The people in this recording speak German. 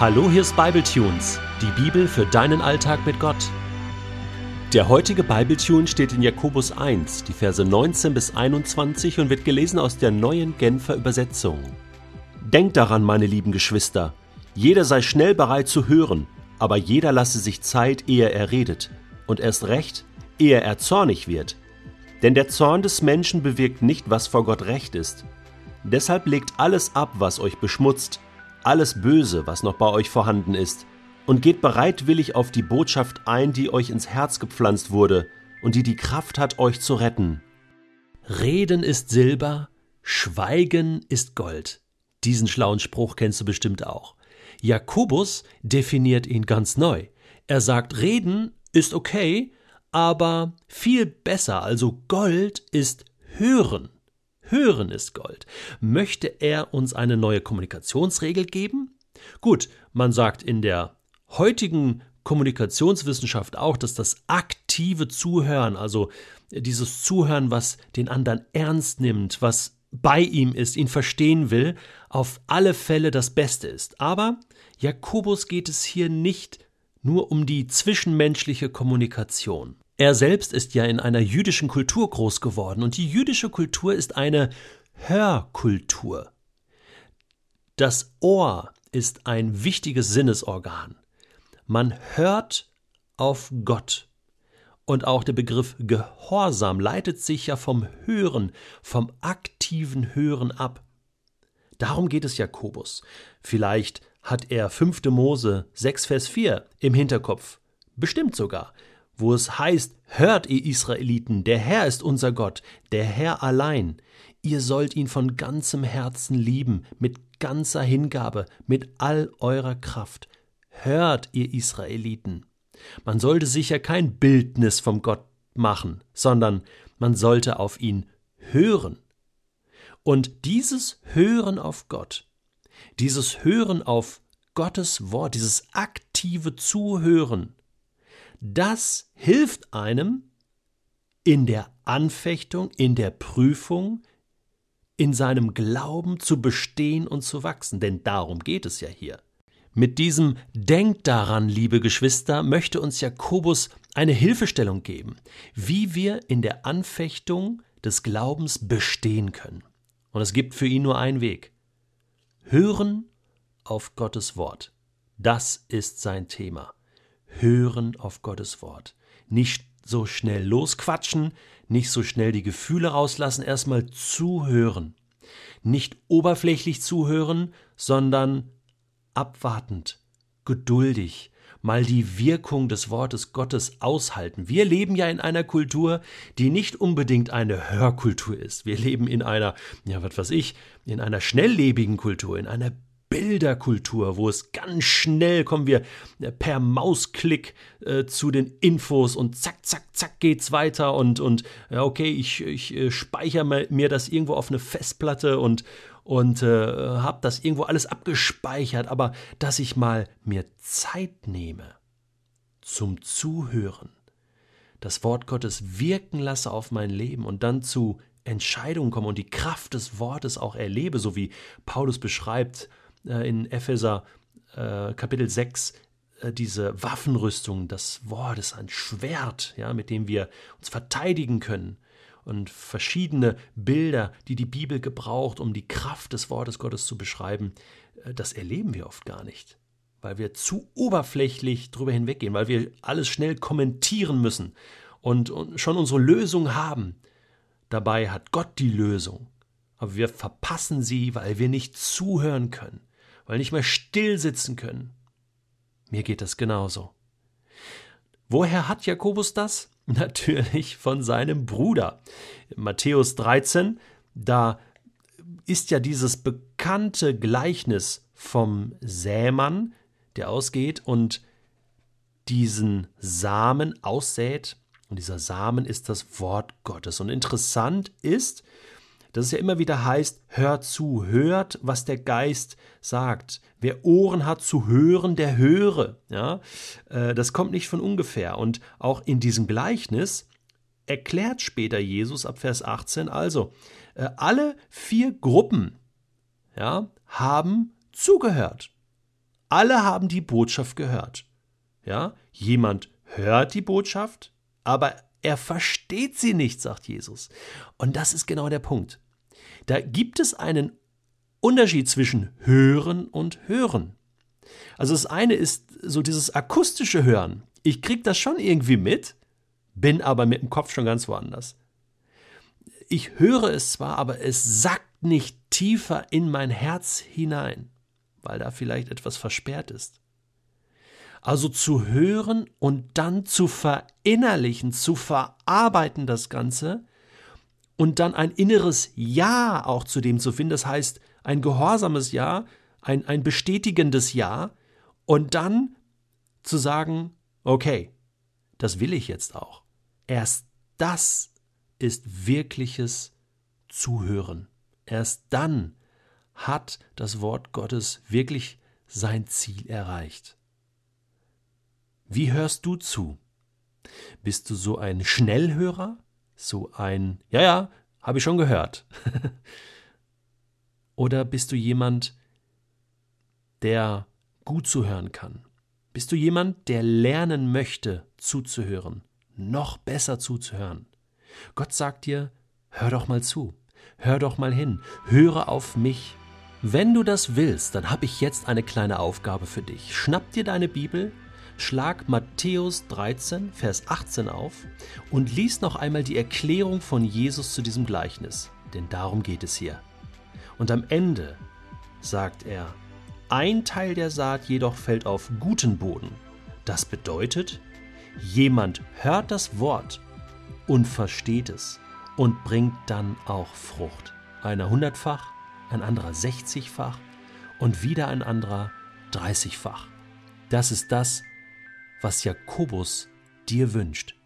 Hallo, hier ist Bibletunes, die Bibel für deinen Alltag mit Gott. Der heutige Bibletune steht in Jakobus 1, die Verse 19 bis 21 und wird gelesen aus der neuen Genfer Übersetzung. Denkt daran, meine lieben Geschwister, jeder sei schnell bereit zu hören, aber jeder lasse sich Zeit, ehe er redet, und erst recht, ehe er zornig wird. Denn der Zorn des Menschen bewirkt nicht, was vor Gott recht ist. Deshalb legt alles ab, was euch beschmutzt, alles Böse, was noch bei euch vorhanden ist, und geht bereitwillig auf die Botschaft ein, die euch ins Herz gepflanzt wurde und die die Kraft hat, euch zu retten. Reden ist Silber, Schweigen ist Gold. Diesen schlauen Spruch kennst du bestimmt auch. Jakobus definiert ihn ganz neu. Er sagt, Reden ist okay, aber viel besser, also Gold ist Hören. Hören ist Gold. Möchte er uns eine neue Kommunikationsregel geben? Gut, man sagt in der heutigen Kommunikationswissenschaft auch, dass das aktive Zuhören, also dieses Zuhören, was den anderen ernst nimmt, was bei ihm ist, ihn verstehen will, auf alle Fälle das Beste ist. Aber Jakobus geht es hier nicht nur um die zwischenmenschliche Kommunikation. Er selbst ist ja in einer jüdischen Kultur groß geworden und die jüdische Kultur ist eine Hörkultur. Das Ohr ist ein wichtiges Sinnesorgan. Man hört auf Gott. Und auch der Begriff Gehorsam leitet sich ja vom Hören, vom aktiven Hören ab. Darum geht es Jakobus. Vielleicht hat er 5. Mose 6, Vers 4 im Hinterkopf. Bestimmt sogar wo es heißt, Hört, ihr Israeliten, der Herr ist unser Gott, der Herr allein. Ihr sollt ihn von ganzem Herzen lieben, mit ganzer Hingabe, mit all eurer Kraft. Hört, ihr Israeliten. Man sollte sicher kein Bildnis vom Gott machen, sondern man sollte auf ihn hören. Und dieses Hören auf Gott, dieses Hören auf Gottes Wort, dieses aktive Zuhören, das hilft einem in der Anfechtung, in der Prüfung, in seinem Glauben zu bestehen und zu wachsen, denn darum geht es ja hier. Mit diesem Denkt daran, liebe Geschwister, möchte uns Jakobus eine Hilfestellung geben, wie wir in der Anfechtung des Glaubens bestehen können. Und es gibt für ihn nur einen Weg. Hören auf Gottes Wort. Das ist sein Thema hören auf Gottes Wort. Nicht so schnell losquatschen, nicht so schnell die Gefühle rauslassen, erstmal zuhören. Nicht oberflächlich zuhören, sondern abwartend, geduldig, mal die Wirkung des Wortes Gottes aushalten. Wir leben ja in einer Kultur, die nicht unbedingt eine Hörkultur ist. Wir leben in einer, ja, was weiß ich, in einer schnelllebigen Kultur, in einer Bilderkultur, wo es ganz schnell kommen wir äh, per Mausklick äh, zu den Infos und zack, zack, zack geht's weiter und, und ja, okay, ich, ich äh, speichere mir das irgendwo auf eine Festplatte und, und äh, habe das irgendwo alles abgespeichert, aber dass ich mal mir Zeit nehme zum Zuhören, das Wort Gottes wirken lasse auf mein Leben und dann zu Entscheidungen komme und die Kraft des Wortes auch erlebe, so wie Paulus beschreibt, in Epheser äh, Kapitel 6 äh, diese Waffenrüstung, das Wort ist ein Schwert, ja, mit dem wir uns verteidigen können. Und verschiedene Bilder, die die Bibel gebraucht, um die Kraft des Wortes Gottes zu beschreiben, äh, das erleben wir oft gar nicht, weil wir zu oberflächlich drüber hinweggehen, weil wir alles schnell kommentieren müssen und schon unsere Lösung haben. Dabei hat Gott die Lösung, aber wir verpassen sie, weil wir nicht zuhören können weil nicht mehr still sitzen können. Mir geht das genauso. Woher hat Jakobus das? Natürlich von seinem Bruder. Matthäus 13, da ist ja dieses bekannte Gleichnis vom Sämann, der ausgeht und diesen Samen aussät. Und dieser Samen ist das Wort Gottes. Und interessant ist, dass es ja immer wieder heißt, hört zu, hört, was der Geist sagt. Wer Ohren hat zu hören, der höre. Ja, äh, das kommt nicht von ungefähr. Und auch in diesem Gleichnis erklärt später Jesus ab Vers 18 also, äh, alle vier Gruppen ja, haben zugehört. Alle haben die Botschaft gehört. Ja, jemand hört die Botschaft, aber er versteht sie nicht, sagt Jesus. Und das ist genau der Punkt. Da gibt es einen Unterschied zwischen Hören und Hören. Also das eine ist so dieses akustische Hören. Ich krieg das schon irgendwie mit, bin aber mit dem Kopf schon ganz woanders. Ich höre es zwar, aber es sackt nicht tiefer in mein Herz hinein, weil da vielleicht etwas versperrt ist. Also zu hören und dann zu verinnerlichen, zu verarbeiten das Ganze und dann ein inneres Ja auch zu dem zu finden. Das heißt, ein gehorsames Ja, ein, ein bestätigendes Ja und dann zu sagen, okay, das will ich jetzt auch. Erst das ist wirkliches Zuhören. Erst dann hat das Wort Gottes wirklich sein Ziel erreicht. Wie hörst du zu? Bist du so ein Schnellhörer? So ein, ja, ja, habe ich schon gehört. Oder bist du jemand, der gut zuhören kann? Bist du jemand, der lernen möchte, zuzuhören, noch besser zuzuhören? Gott sagt dir, hör doch mal zu, hör doch mal hin, höre auf mich. Wenn du das willst, dann habe ich jetzt eine kleine Aufgabe für dich. Schnapp dir deine Bibel, schlag Matthäus 13, Vers 18 auf und lies noch einmal die Erklärung von Jesus zu diesem Gleichnis, denn darum geht es hier. Und am Ende sagt er, ein Teil der Saat jedoch fällt auf guten Boden. Das bedeutet, jemand hört das Wort und versteht es und bringt dann auch Frucht. Einer hundertfach, ein anderer sechzigfach und wieder ein anderer dreißigfach. Das ist das, was Jakobus dir wünscht.